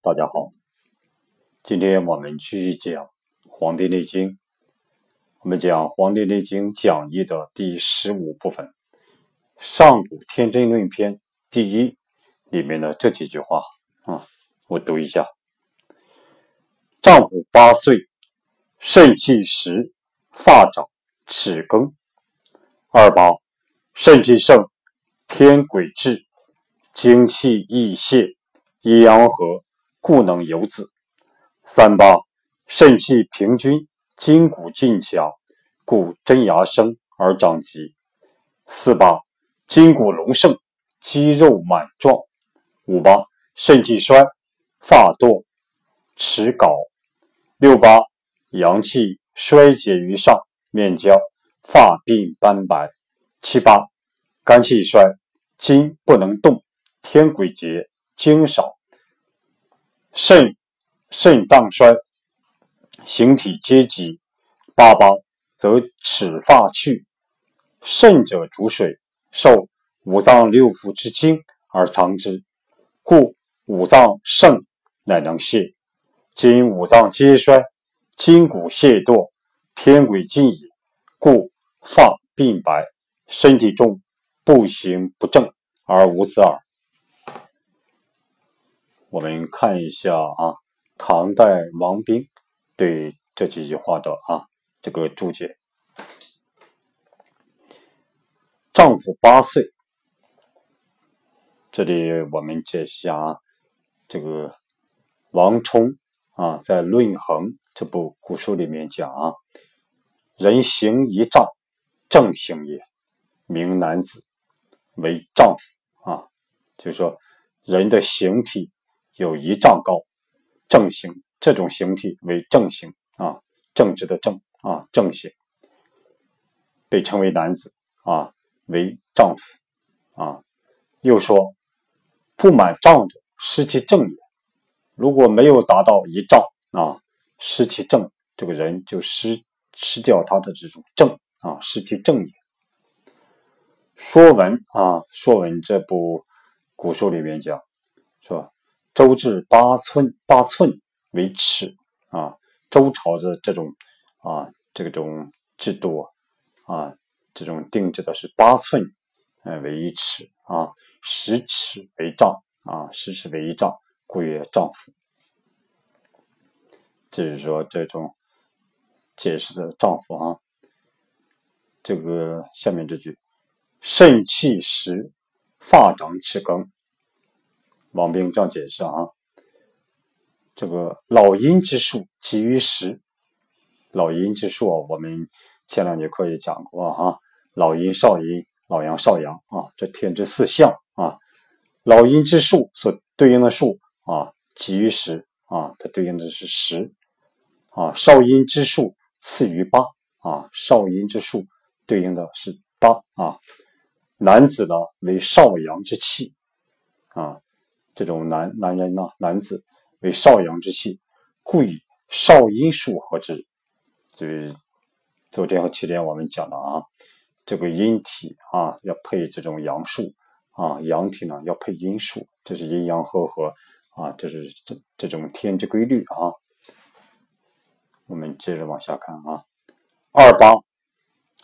大家好，今天我们继续讲《黄帝内经》，我们讲《黄帝内经》讲义的第十五部分《上古天真论篇》第一里面的这几句话。啊，我读一下：丈夫八岁，肾气实，发长，齿更；二八，肾气盛，天癸至，精气溢泄，阴阳和。故能有子。三八肾气平均，筋骨劲强，故真牙生而长疾。四八筋骨隆盛，肌肉满壮。五八肾气衰，发堕，齿槁。六八阳气衰竭于上，面焦，发鬓斑白。七八肝气衰，筋不能动，天癸竭，精少。肾肾脏衰，形体皆疾。八八则齿发去。肾者主水，受五脏六腑之精而藏之，故五脏盛乃能泄。今五脏皆衰，筋骨懈惰，天癸尽矣，故发鬓白，身体重，步行不正而无子耳。我们看一下啊，唐代王冰对这几句话的啊这个注解。丈夫八岁，这里我们解释一下啊，这个王充啊在《论衡》这部古书里面讲啊，人行一丈，正行也，名男子，为丈夫啊，就是说人的形体。有一丈高，正形这种形体为正形啊，正直的正啊，正形被称为男子啊，为丈夫啊。又说不满丈者失其正也，如果没有达到一丈啊，失其正，这个人就失失掉他的这种正啊，失其正也。说文啊，说文这部古书里面讲。周制八寸，八寸为尺啊。周朝的这种啊，这种制度啊，这种定制的是八寸，呃，为一尺啊，十尺为丈啊，十尺为一丈，故曰丈夫。就是说，这种解释的丈夫啊，这个下面这句，肾气实，发长齿更。王冰这样解释啊，这个老阴之术基于时，老阴之术我们前两节课也讲过哈，老阴、少阴、老阳、少阳啊，这天之四象啊，老阴之术所对应的数啊，基于时啊，它对应的是十啊，少阴之术次于八啊，少阴之术对应的是八啊，男子呢为少阳之气啊。这种男男人呢，男子为少阳之气，故以少阴数合之。就是昨天和前天我们讲的啊，这个阴体啊要配这种阳数啊，阳体呢要配阴数，这是阴阳和合啊，这是这这种天之规律啊。我们接着往下看啊，二八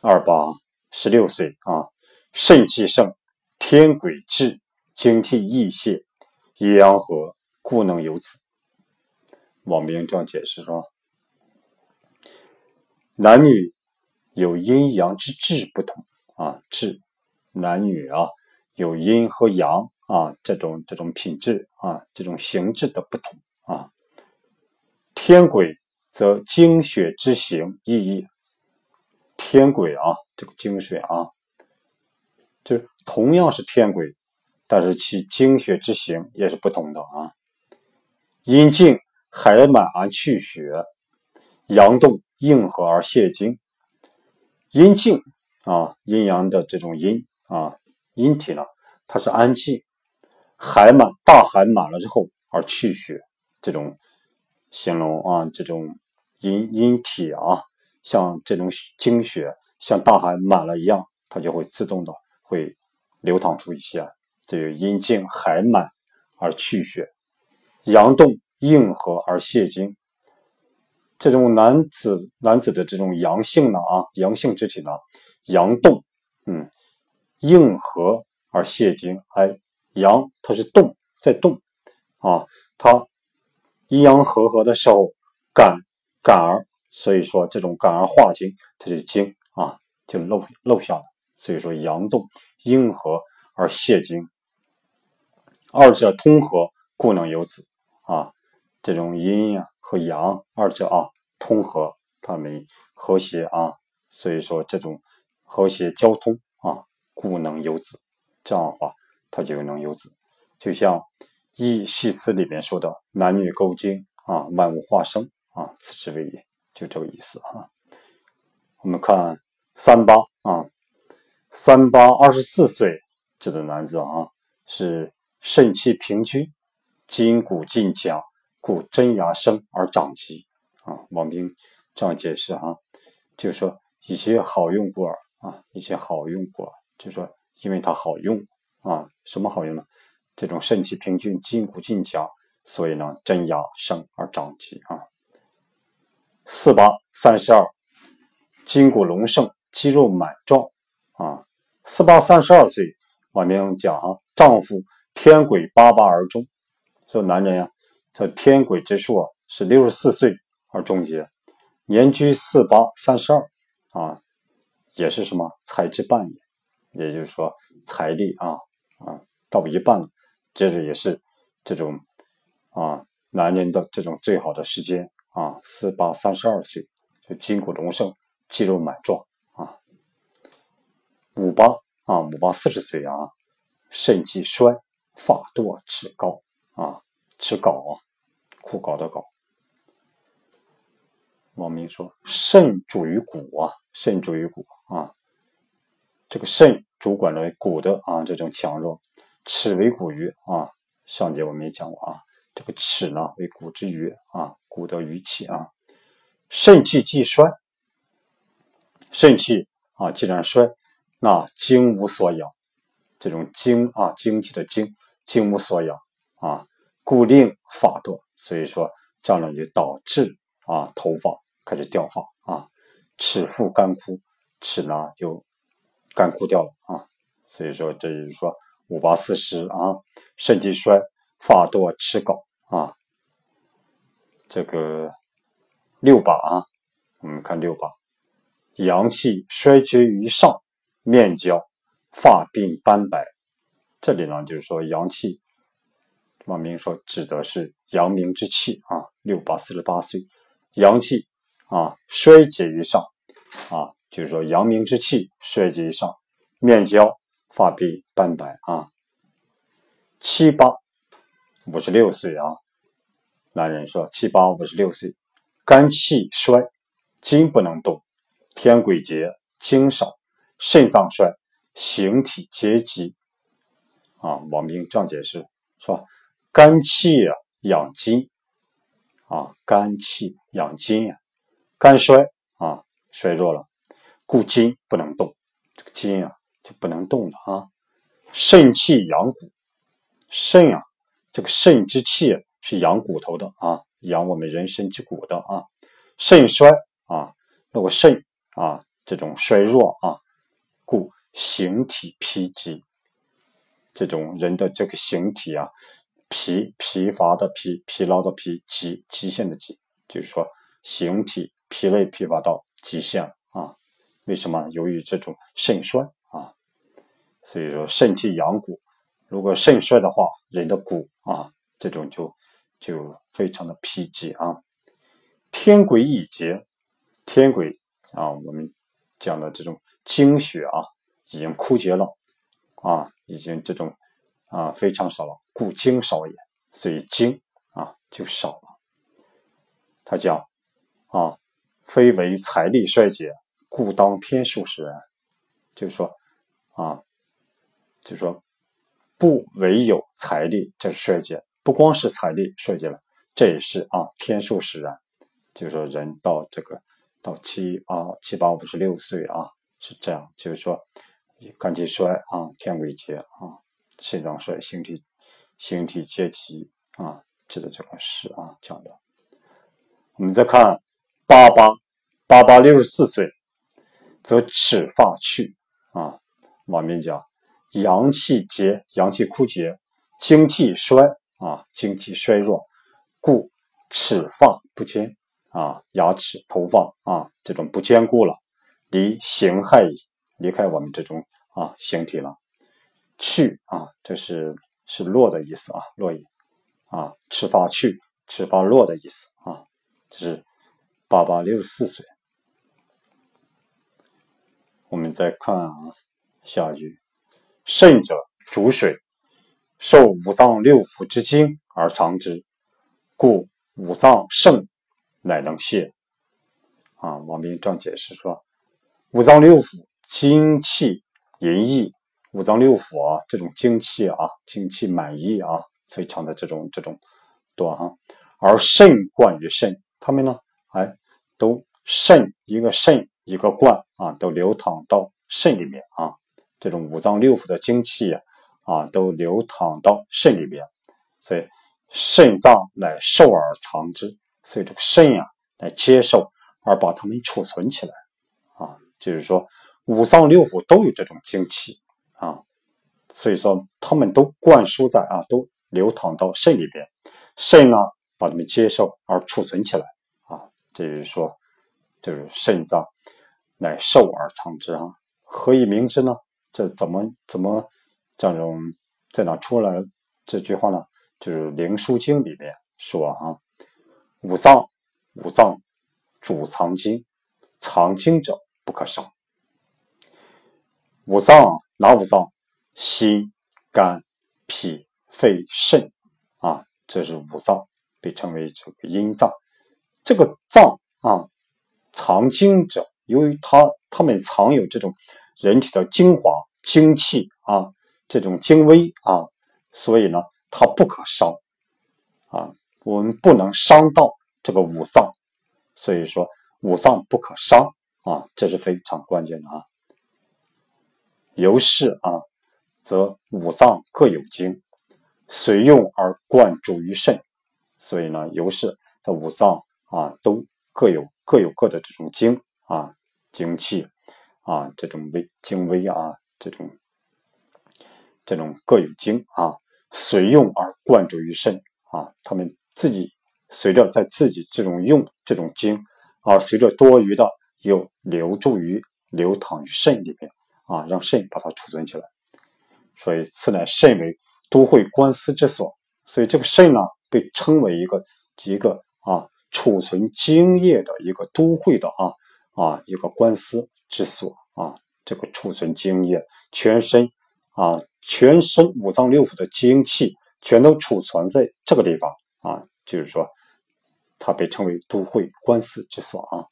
二八十六岁啊，肾气盛，天癸至，精气溢泄。阴阳和，故能有子。王明这样解释说：男女有阴阳之质不同啊，质男女啊有阴和阳啊这种这种品质啊这种形质的不同啊。天癸则精血之行异义。天癸啊，这个精血啊，就同样是天癸。但是其精血之行也是不同的啊。阴静海满而去血，阳动硬和而泄精。阴静啊，阴阳的这种阴啊，阴体呢，它是安静，海满大海满了之后而去血，这种形容啊，这种阴阴体啊，像这种精血像大海满了一样，它就会自动的会流淌出一些。这个阴静海满而去血，阳动应和而泄精。这种男子男子的这种阳性呢啊，阳性之体呢，阳动，嗯，应和而泄精。哎，阳它是动，在动啊，它阴阳和合的时候，感感而，所以说这种感而化精，它就精啊，就漏漏下了。所以说阳动应和而泄精，二者通和，故能有子啊。这种阴呀和阳二者啊。通和，它们和谐啊，所以说这种和谐交通啊，故能有子。这样的话，它就能有子。就像《易系辞》里面说的“男女勾精啊，万物化生啊，此之谓也”，就这个意思啊。我们看三八啊，三八二十四岁这个男子啊，是肾气平均，筋骨劲强，故真牙生而长疾。啊，王冰这样解释哈，就是说一些好用果啊，一些好用果，就是说因为它好用啊，什么好用呢？这种肾气平均，筋骨劲强，所以呢，真牙生而长疾啊。四八三十二，筋骨隆盛，肌肉满壮啊。四八三十二岁，王冰讲啊，丈夫天癸八八而终，说男人呀，这天癸之数啊是六十四岁。而终结，年居四八三十二啊，也是什么财之半也，也就是说财力啊啊到一半了，这是也是这种啊男人的这种最好的时间啊，四八三十二岁就筋骨隆盛，肌肉满壮啊，五八啊五八四十岁啊，肾气衰，发多齿高啊，齿槁啊，枯槁的槁。王明说：“肾主于骨啊，肾主于骨啊。这个肾主管了骨的啊这种强弱。齿为骨鱼啊，上节我们也讲过啊。这个齿呢为骨之余啊，骨的余气啊。肾气既衰，肾气啊既然衰，那精无所养。这种精啊，精气的精，精无所养啊，固令发多。所以说这样呢就导致啊头发。”开始掉发啊，齿腹干枯，齿呢就干枯掉了啊，所以说这就是说五八四十啊，肾气衰，发多齿槁啊，这个六八啊，我们看六八，阳气衰绝于上，面焦，发鬓斑白，这里呢就是说阳气，王明说指的是阳明之气啊，六八四十八岁，阳气。啊，衰竭于上，啊，就是说阳明之气衰竭于上，面焦，发鬓斑白啊。七八五十六岁啊，男人说七八五十六岁，肝气衰，筋不能动，天癸竭，精少，肾脏衰，形体结疾。啊，王冰这样解释是吧？肝气啊养筋，啊，肝气养筋啊。肝衰啊，衰弱了，故筋不能动，这个筋啊就不能动了啊。肾气养骨，肾啊，这个肾之气是养骨头的啊，养我们人身之骨的啊。肾衰啊，如果肾啊这种衰弱啊，故形体疲极，这种人的这个形体啊，疲疲乏的疲，疲劳的疲，极极限的极，就是说形体。疲累疲乏到极限了啊！为什么？由于这种肾衰啊，所以说肾气养骨。如果肾衰的话，人的骨啊，这种就就非常的疲极啊。天癸已竭，天癸啊，我们讲的这种精血啊，已经枯竭了啊，已经这种啊非常少了，故精少也，所以精啊就少了。他讲啊。非为财力衰竭，故当天数使然。就是说，啊，就是说，不唯有财力在衰竭，不光是财力衰竭了，这也是啊天数使然。就是说，人到这个到七啊七八五十六岁啊是这样。就是说，肝气衰啊，天癸竭啊，肾脏衰，形体形体皆疾啊，指的这个是啊讲的。我们再看八八八八六十四岁，则齿发去啊。往面讲，阳气竭，阳气枯竭，精气衰啊，精气衰弱，故齿发不坚啊，牙齿头发啊这种不坚固了，离形骸矣，离开我们这种啊形体了。去啊，这是是落的意思啊，落矣啊，齿发去，齿发落的意思啊，这是八八六十四岁。我们再看啊。下句，肾者主水，受五脏六腑之精而藏之，故五脏盛，乃能泄。啊，王斌这样解释说，五脏六腑精气淫溢，五脏六腑啊，这种精气啊，精气满溢啊，非常的这种这种多啊，而肾贯于肾，他们呢，哎，都肾一个肾一个贯啊，都流淌到肾里面啊。这种五脏六腑的精气啊，啊，都流淌到肾里边，所以肾脏乃受而藏之，所以这个肾呀来接受而把它们储存起来，啊，就是说五脏六腑都有这种精气啊，所以说它们都灌输在啊，都流淌到肾里边，肾呢把它们接受而储存起来，啊，这就是说，就是肾脏乃受而藏之啊，何以明之呢？这怎么怎么这种在哪出来这句话呢？就是《灵枢经》里面说啊，五脏五脏主藏精，藏精者不可伤。五脏哪五脏？心、肝、脾、肺、肾啊，这是五脏，被称为这个阴脏。这个脏啊，藏精者，由于它它们藏有这种。人体的精华、精气啊，这种精微啊，所以呢，它不可伤啊，我们不能伤到这个五脏，所以说五脏不可伤啊，这是非常关键的啊。由是啊，则五脏各有精，随用而贯注于肾，所以呢，由是这五脏啊，都各有各有各的这种精啊，精气。啊，这种微精微啊，这种这种各有精啊，随用而贯注于肾啊，他们自己随着在自己这种用这种精，而随着多余的又流注于流淌于肾里面啊，让肾把它储存起来。所以此乃肾为都会官司之所，所以这个肾呢，被称为一个一个啊储存精液的一个都会的啊。啊，一个官司之所啊，这个储存精液，全身啊，全身五脏六腑的精气全都储存在这个地方啊，就是说，它被称为都会官司之所啊。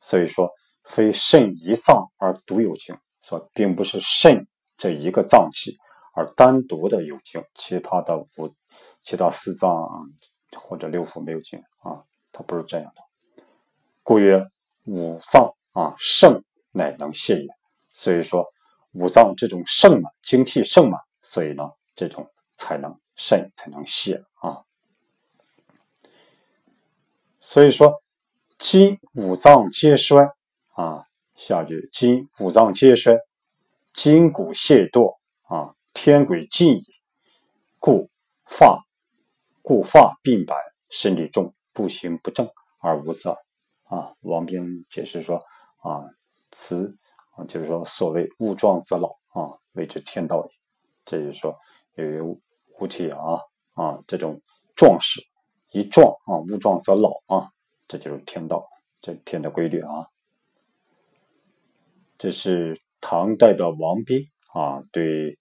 所以说，非肾一脏而独有精，说并不是肾这一个脏器而单独的有精，其他的五、其他四脏或者六腑没有精啊，它不是这样的。故曰。五脏啊肾乃能泄也，所以说五脏这种盛嘛，精气盛嘛，所以呢这种才能肾才能泄啊。所以说今五脏皆衰啊，下句今五脏皆衰，筋骨懈惰啊，天癸尽矣，故发故发鬓白，身体重，不行不正而无色。啊，王冰解释说啊，此啊就是说所谓物壮则老啊，谓之天道也。这就是说，由于物体啊啊这种壮实一壮啊，物壮则老啊，这就是天道，这天的规律啊。这是唐代的王斌啊对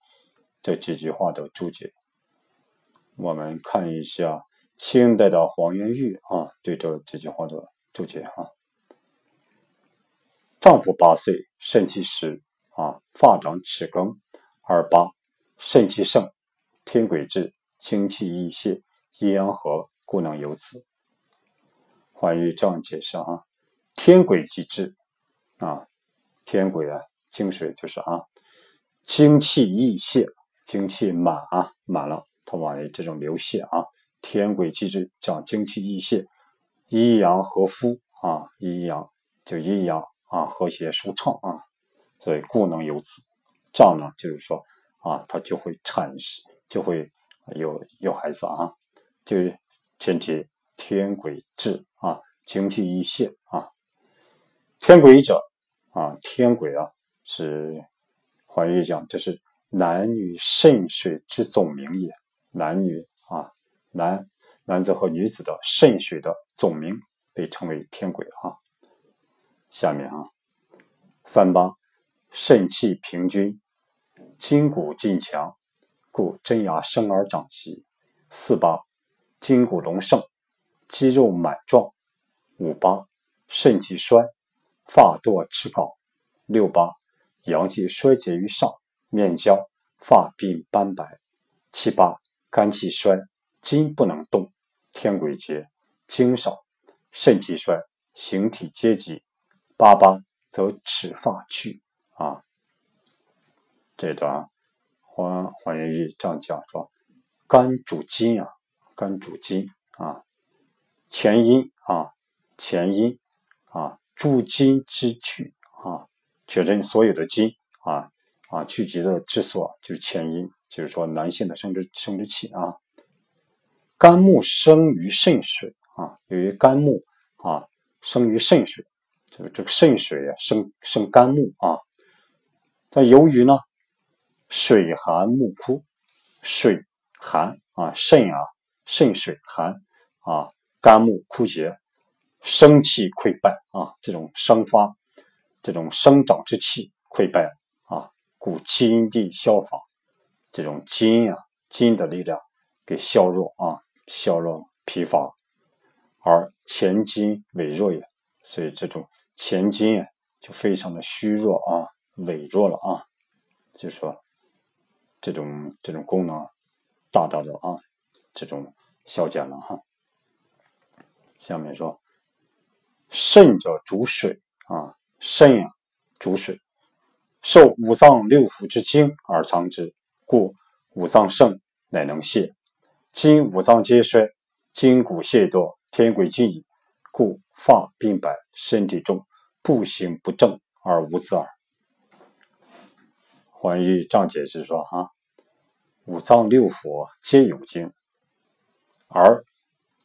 这几句话的注解。我们看一下清代的黄元玉啊对这几句话的。注解啊，丈夫八岁，肾气实啊，发长齿更，二八，肾气盛，天癸至，精气溢泄，阴阳和，故能有此。关于这样解释啊，天癸既至啊，天癸啊，精水就是啊，精气溢泄，精气满啊，满了，它往这种流泻啊，天癸气滞，讲精气溢泄，阴阳和夫啊，阴阳就阴阳啊和谐舒畅啊，所以故能有子。这样呢，就是说啊，他就会产生，就会有有孩子啊，就是前提天癸至啊，精气溢泄啊，天癸者啊，天癸啊是怀孕讲，这是男女肾水之总名也，男女啊，男男子和女子的肾水的总名被称为天癸啊。下面啊，三八肾气平均，筋骨劲强，故真牙生而长齐。四八筋骨隆盛，肌肉满壮。五八肾气衰，发堕赤槁。六八阳气衰竭于上，面焦，发鬓斑白。七八肝气衰，筋不能动，天癸竭，精少，肾气衰，形体皆急。八八则齿发去啊。这段黄黄元玉这样讲说：肝主筋啊，肝主筋啊，前阴啊，前阴啊，诸经之聚啊。确认所有的经啊啊聚集的之所就是前阴，就是说男性的生殖生殖器啊。肝木生于肾水啊，由于肝木啊生于肾水，这个这个肾水啊生生肝木啊。但由于呢水寒木枯，水寒啊肾啊肾水寒啊肝木枯竭，生气溃败啊这种生发。这种生长之气溃败啊，故筋地消乏，这种筋啊筋的力量给削弱啊，削弱疲乏，而前筋萎弱也，所以这种前筋啊就非常的虚弱啊，萎弱了啊，就说这种这种功能大大的啊这种消减了哈。下面说肾者主水啊。肾啊，主水，受五脏六腑之精而藏之，故五脏盛，乃能泄。今五脏皆衰，筋骨懈惰，天癸尽矣，故发鬓白，身体重，步行不正而无子耳。还玉章解释说：哈，五脏六腑皆有精，而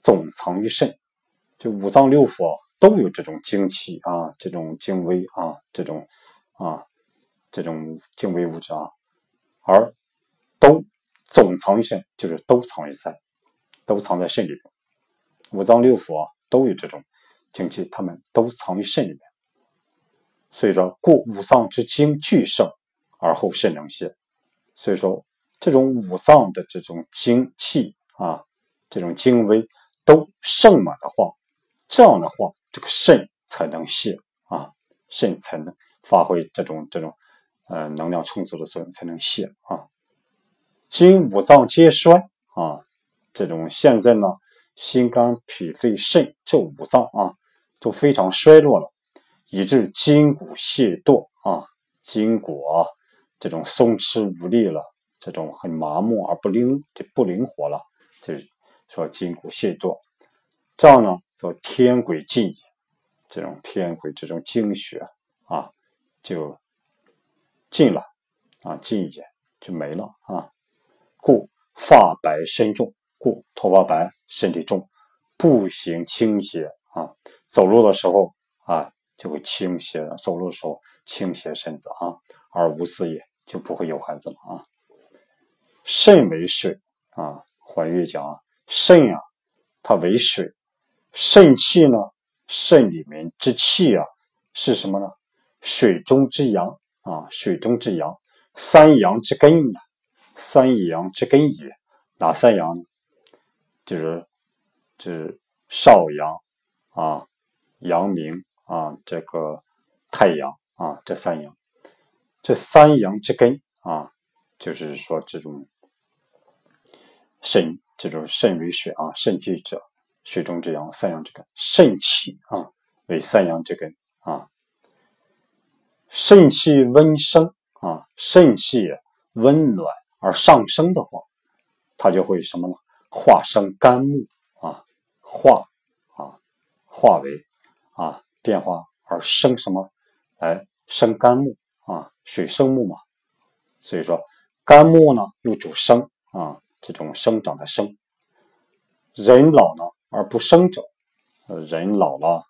总藏于肾，就五脏六腑。都有这种精气啊，这种精微啊，这种啊，这种精微物质啊，而都总藏于肾，就是都藏于肾，都藏在肾里边。五脏六腑啊，都有这种精气，它们都藏于肾里面。所以说，故五脏之精俱盛，而后肾能泄。所以说，这种五脏的这种精气啊，这种精微都盛满的话，这样的话。这个肾才能泄啊，肾才能发挥这种这种呃能量充足的作用，才能泄啊。今五脏皆衰啊，这种现在呢，心肝脾肺肾这五脏啊都非常衰落了，以致筋骨懈惰啊，筋骨啊这种松弛无力了，这种很麻木而不灵这不灵活了，就是说筋骨懈惰，这样呢，叫天癸尽矣。这种天癸这种精血啊，就尽了啊，尽也就没了啊。故发白身重，故头发白，身体重，步行倾斜啊，走路的时候啊就会倾斜，走路的时候倾斜身子啊，而无子也，就不会有孩子了啊。肾为水啊，怀玉讲啊，肾啊，它为水，肾气呢？肾里面之气啊，是什么呢？水中之阳啊，水中之阳，三阳之根呢？三阳之根也。哪三阳？就是，就是少阳啊，阳明啊，这个太阳啊，这三阳，这三阳之根啊，就是说这种肾，这种肾为水啊，肾气者。水中之阳，三阳之根，肾气啊，为三阳之根啊。肾气温升啊，肾气温暖而上升的话，它就会什么呢？化生肝木啊，化啊，化为啊变化而生什么？哎，生肝木啊，水生木嘛。所以说，肝木呢又主生啊，这种生长的生。人老呢而不生者，人老了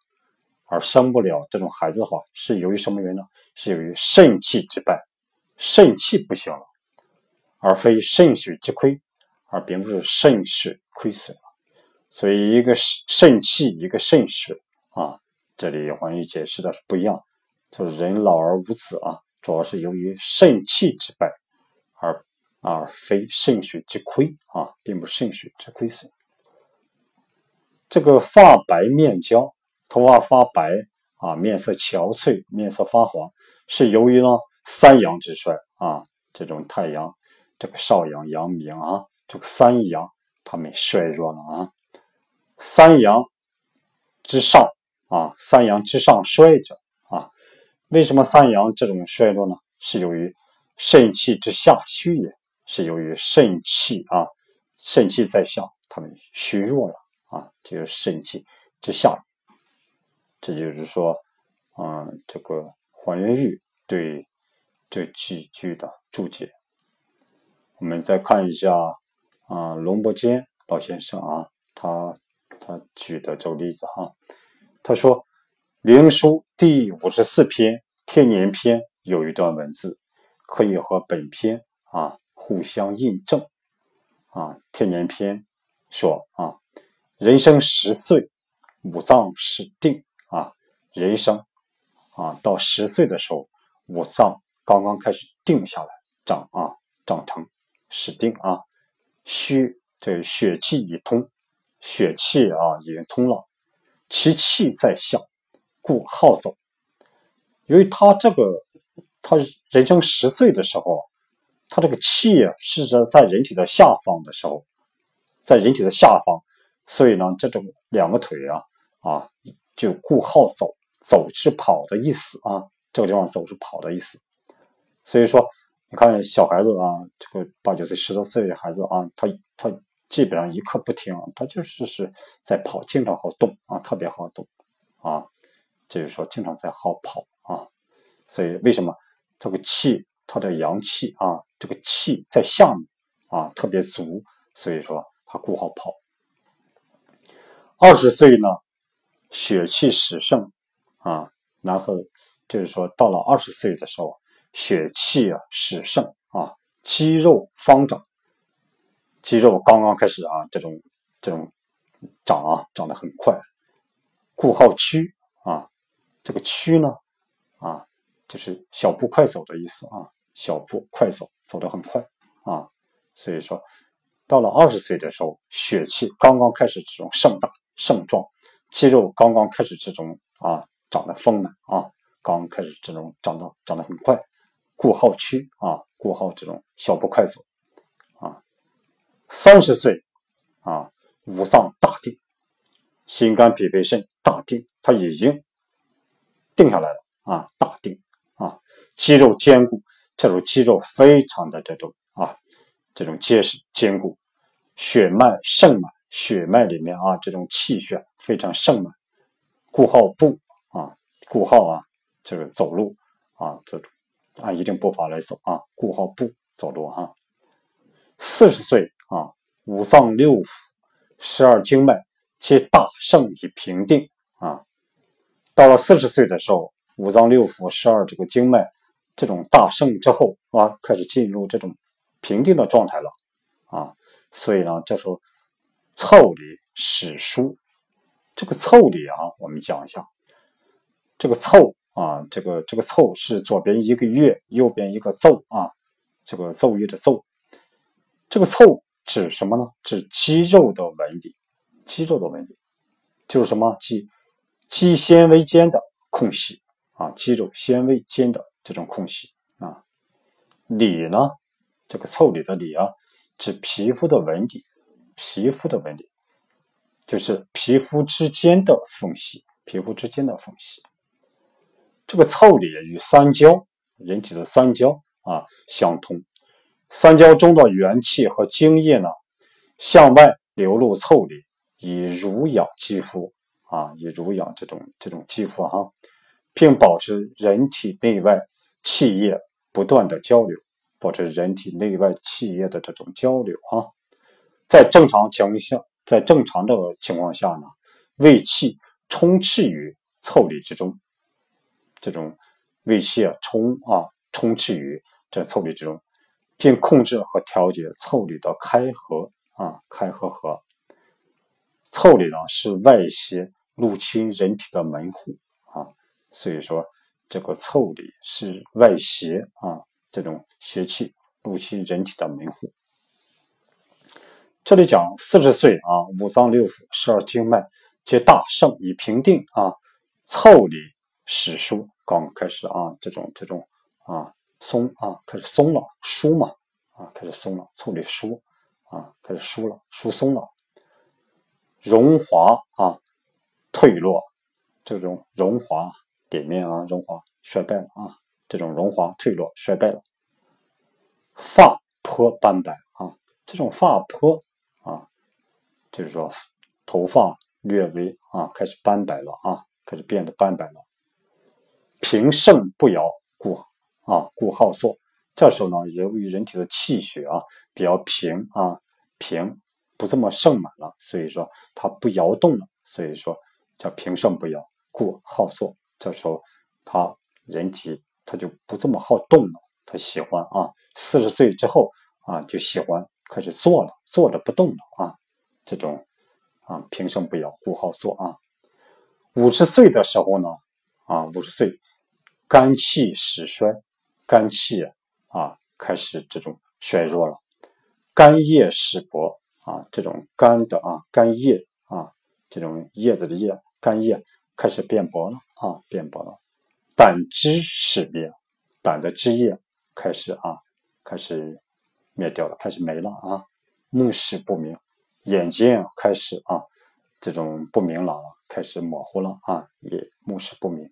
而生不了这种孩子的话，是由于什么原因呢？是由于肾气之败，肾气不行了，而非肾水之亏，而并不是肾水亏损了。所以，一个肾气，一个肾水啊，这里黄玉解释的是不一样。就是人老而无子啊，主要是由于肾气之败，而而非肾水之亏啊，并不是肾水之亏损。这个发白面焦，头发发白啊，面色憔悴，面色发黄，是由于呢三阳之衰啊，这种太阳，这个少阳、阳明啊，这个三阳他们衰弱了啊，三阳之上啊，三阳之上衰者啊，为什么三阳这种衰弱呢？是由于肾气之下虚也，是由于肾气啊，肾气在下，他们虚弱了。就是肾气之下，这就是说，嗯，这个黄元玉对这几句的注解。我们再看一下啊，龙伯坚老先生啊，他他举的这个例子哈，他说《灵书》第五十四篇《天年篇》有一段文字，可以和本篇啊互相印证啊，《天年篇》说啊。人生十岁，五脏始定啊。人生啊，到十岁的时候，五脏刚刚开始定下来，长啊，长成始定啊。虚这血气已通，血气啊已经通了，其气在下，故好走。由于他这个，他人生十岁的时候，他这个气啊是在在人体的下方的时候，在人体的下方。所以呢，这种两个腿啊，啊，就顾好走，走是跑的意思啊。这个地方走是跑的意思。所以说，你看小孩子啊，这个八九岁、十多岁的孩子啊，他他基本上一刻不停，他就是是在跑，经常好动啊，特别好动啊。就是说，经常在好跑啊。所以为什么这个气，他的阳气啊，这个气在下面啊，特别足，所以说他顾好跑。二十岁呢，血气始盛啊，然后就是说到了二十岁的时候，血气啊始盛啊，肌肉方长，肌肉刚刚开始啊，这种这种长啊，长得很快，故好趋啊，这个趋呢啊，就是小步快走的意思啊，小步快走，走得很快啊，所以说到了二十岁的时候，血气刚刚开始这种盛大。盛壮，肌肉刚刚开始这种啊长得丰满啊，刚开始这种长得长得很快，故好区啊，故好这种小步快走啊。三十岁啊，五脏大定，心肝脾肺肾大定，它已经定下来了啊，大定啊，肌肉坚固，这种肌肉非常的这种啊，这种结实坚固，血脉盛满。血脉里面啊，这种气血非常盛满，顾好步啊，顾好啊，这个走路啊，这种按一定步伐来走啊，顾好步走路哈。四十岁啊，五脏六腑、十二经脉皆大盛以平定啊。到了四十岁的时候，五脏六腑、十二这个经脉这种大盛之后啊，开始进入这种平定的状态了啊。所以呢，这时候。凑理史书，这个凑理啊，我们讲一下。这个凑啊，这个这个凑是左边一个月，右边一个奏啊，这个奏乐的奏。这个凑指什么呢？指肌肉的纹理，肌肉的纹理就是什么？肌肌纤维间的空隙啊，肌肉纤维间的这种空隙啊。理呢，这个凑理的理啊，指皮肤的纹理。皮肤的纹理，就是皮肤之间的缝隙，皮肤之间的缝隙。这个腠理与三焦，人体的三焦啊相通。三焦中的元气和精液呢，向外流入腠理，以濡养肌肤啊，以濡养这种这种肌肤哈，并保持人体内外气液不断的交流，保持人体内外气液的这种交流啊，在正常情况下，在正常的情况下呢，胃气充斥于腠理之中，这种胃气啊充啊充斥于这腠理之中。并控制和调节腠理的开合啊，开合合。腠理呢是外邪入侵人体的门户啊，所以说这个腠理是外邪啊，这种邪气入侵人体的门户。这里讲四十岁啊，五脏六腑、十二经脉皆大盛，以平定啊，腠理始疏，刚开始啊，这种这种啊。松啊，开始松了，疏嘛，啊，开始松了，腠理疏，啊，开始疏了，疏松了，荣华啊，退落，这种荣华点面啊，荣华衰败了啊，这种荣华退落衰败了，发颇斑白啊，这种发颇，就是说头发略微啊，开始斑白了啊，开始变得斑白了，平盛不摇，故。啊，故好坐。这时候呢，由于人体的气血啊比较平啊平，不这么盛满了，所以说它不摇动了，所以说叫平盛不摇，故好坐。这时候他人体他就不这么好动了，他喜欢啊，四十岁之后啊就喜欢开始坐了，坐着不动了啊，这种啊平生不摇，故好坐啊。五十岁的时候呢，啊五十岁肝气始衰。肝气啊，开始这种衰弱了，肝叶始薄啊，这种肝的啊，肝叶啊，这种叶子的叶，肝叶开始变薄了啊，变薄了，胆汁始灭，胆的汁液开始啊，开始灭掉了，开始没了啊，目视不明，眼睛开始啊，这种不明朗了，开始模糊了啊，也目视不明，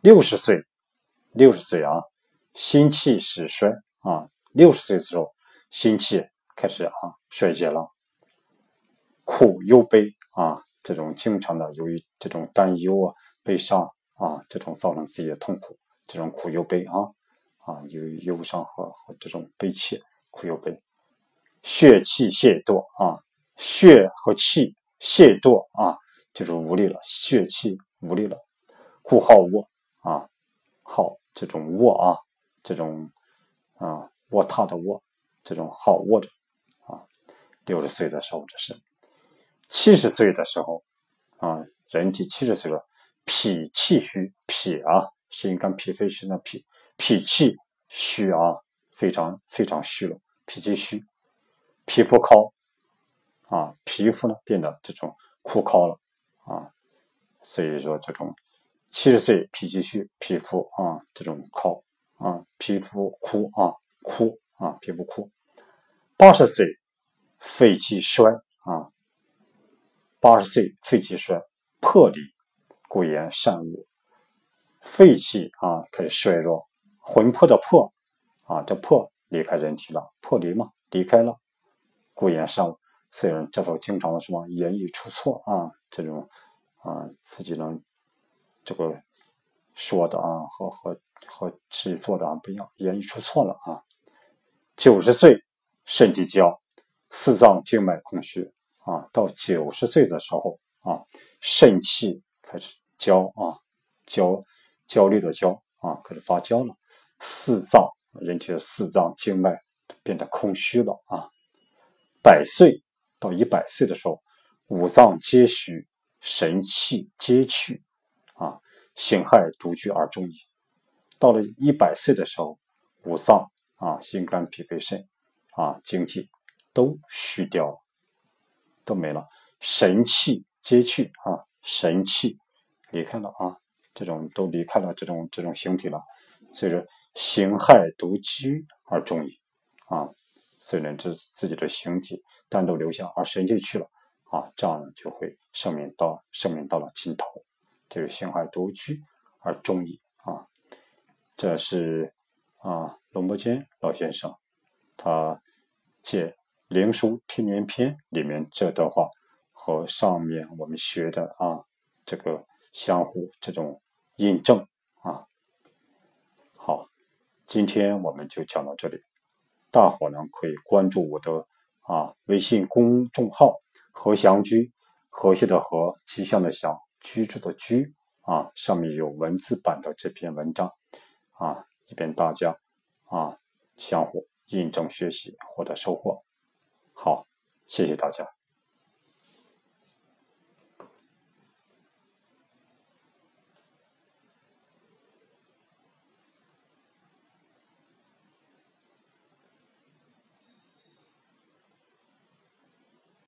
六十岁。六十岁啊，心气始衰啊。六十岁的时候，心气开始啊衰竭了，苦忧悲啊，这种经常的由于这种担忧啊、悲伤啊，这种造成自己的痛苦，这种苦忧悲啊啊，由于忧伤和和这种悲切，苦忧悲，血气懈惰啊，血和气懈惰啊，就是无力了，血气无力了，故好卧啊，好。这种卧啊，这种啊卧榻的卧，这种好卧着啊。六十岁的时候这是，七十岁的时候啊，人体七十岁了，脾气虚，脾啊，心肝脾肺肾的脾，脾气虚啊，非常非常虚了，脾气虚，皮肤绦啊，皮肤呢变得这种枯糙了啊，所以说这种。七十岁脾气虚，皮肤啊这种靠啊皮肤枯啊枯啊皮肤枯。八十岁肺气衰啊，八十岁肺气衰，魄离，故言善恶。肺气啊开始衰弱，魂魄的魄啊这魄离开人体了，魄离嘛离开了，故言善恶。虽然这时候经常的什么言语出错啊这种啊自己能。这个说的啊，和和和自己做的啊不一样，言语出错了啊。九十岁肾气焦，四脏经脉空虚啊。到九十岁的时候啊，肾气开始焦啊，焦焦虑的焦啊，开始发焦了。四脏人体的四脏经脉变得空虚了啊。百岁到一百岁的时候，五脏皆虚，神气皆去。啊，形骸独居而终矣。到了一百岁的时候，五脏啊，心肝脾肺肾啊，精气都虚掉了，都没了，神气皆去啊，神气离开了啊，这种都离开了这种这种形体了，所以说形骸独居而终矣啊。虽然这自己的形体单独留下，而神气去了啊，这样呢就会生命到生命到了尽头。就是心怀独居而终矣啊！这是啊，龙伯坚老先生他借灵书天年篇》里面这段话和上面我们学的啊，这个相互这种印证啊。好，今天我们就讲到这里，大伙呢可以关注我的啊微信公众号“和祥居”，和谐的和，吉祥的祥，居住的居啊，上面有文字版的这篇文章啊，以便大家啊相互印证学习，获得收获。好，谢谢大家。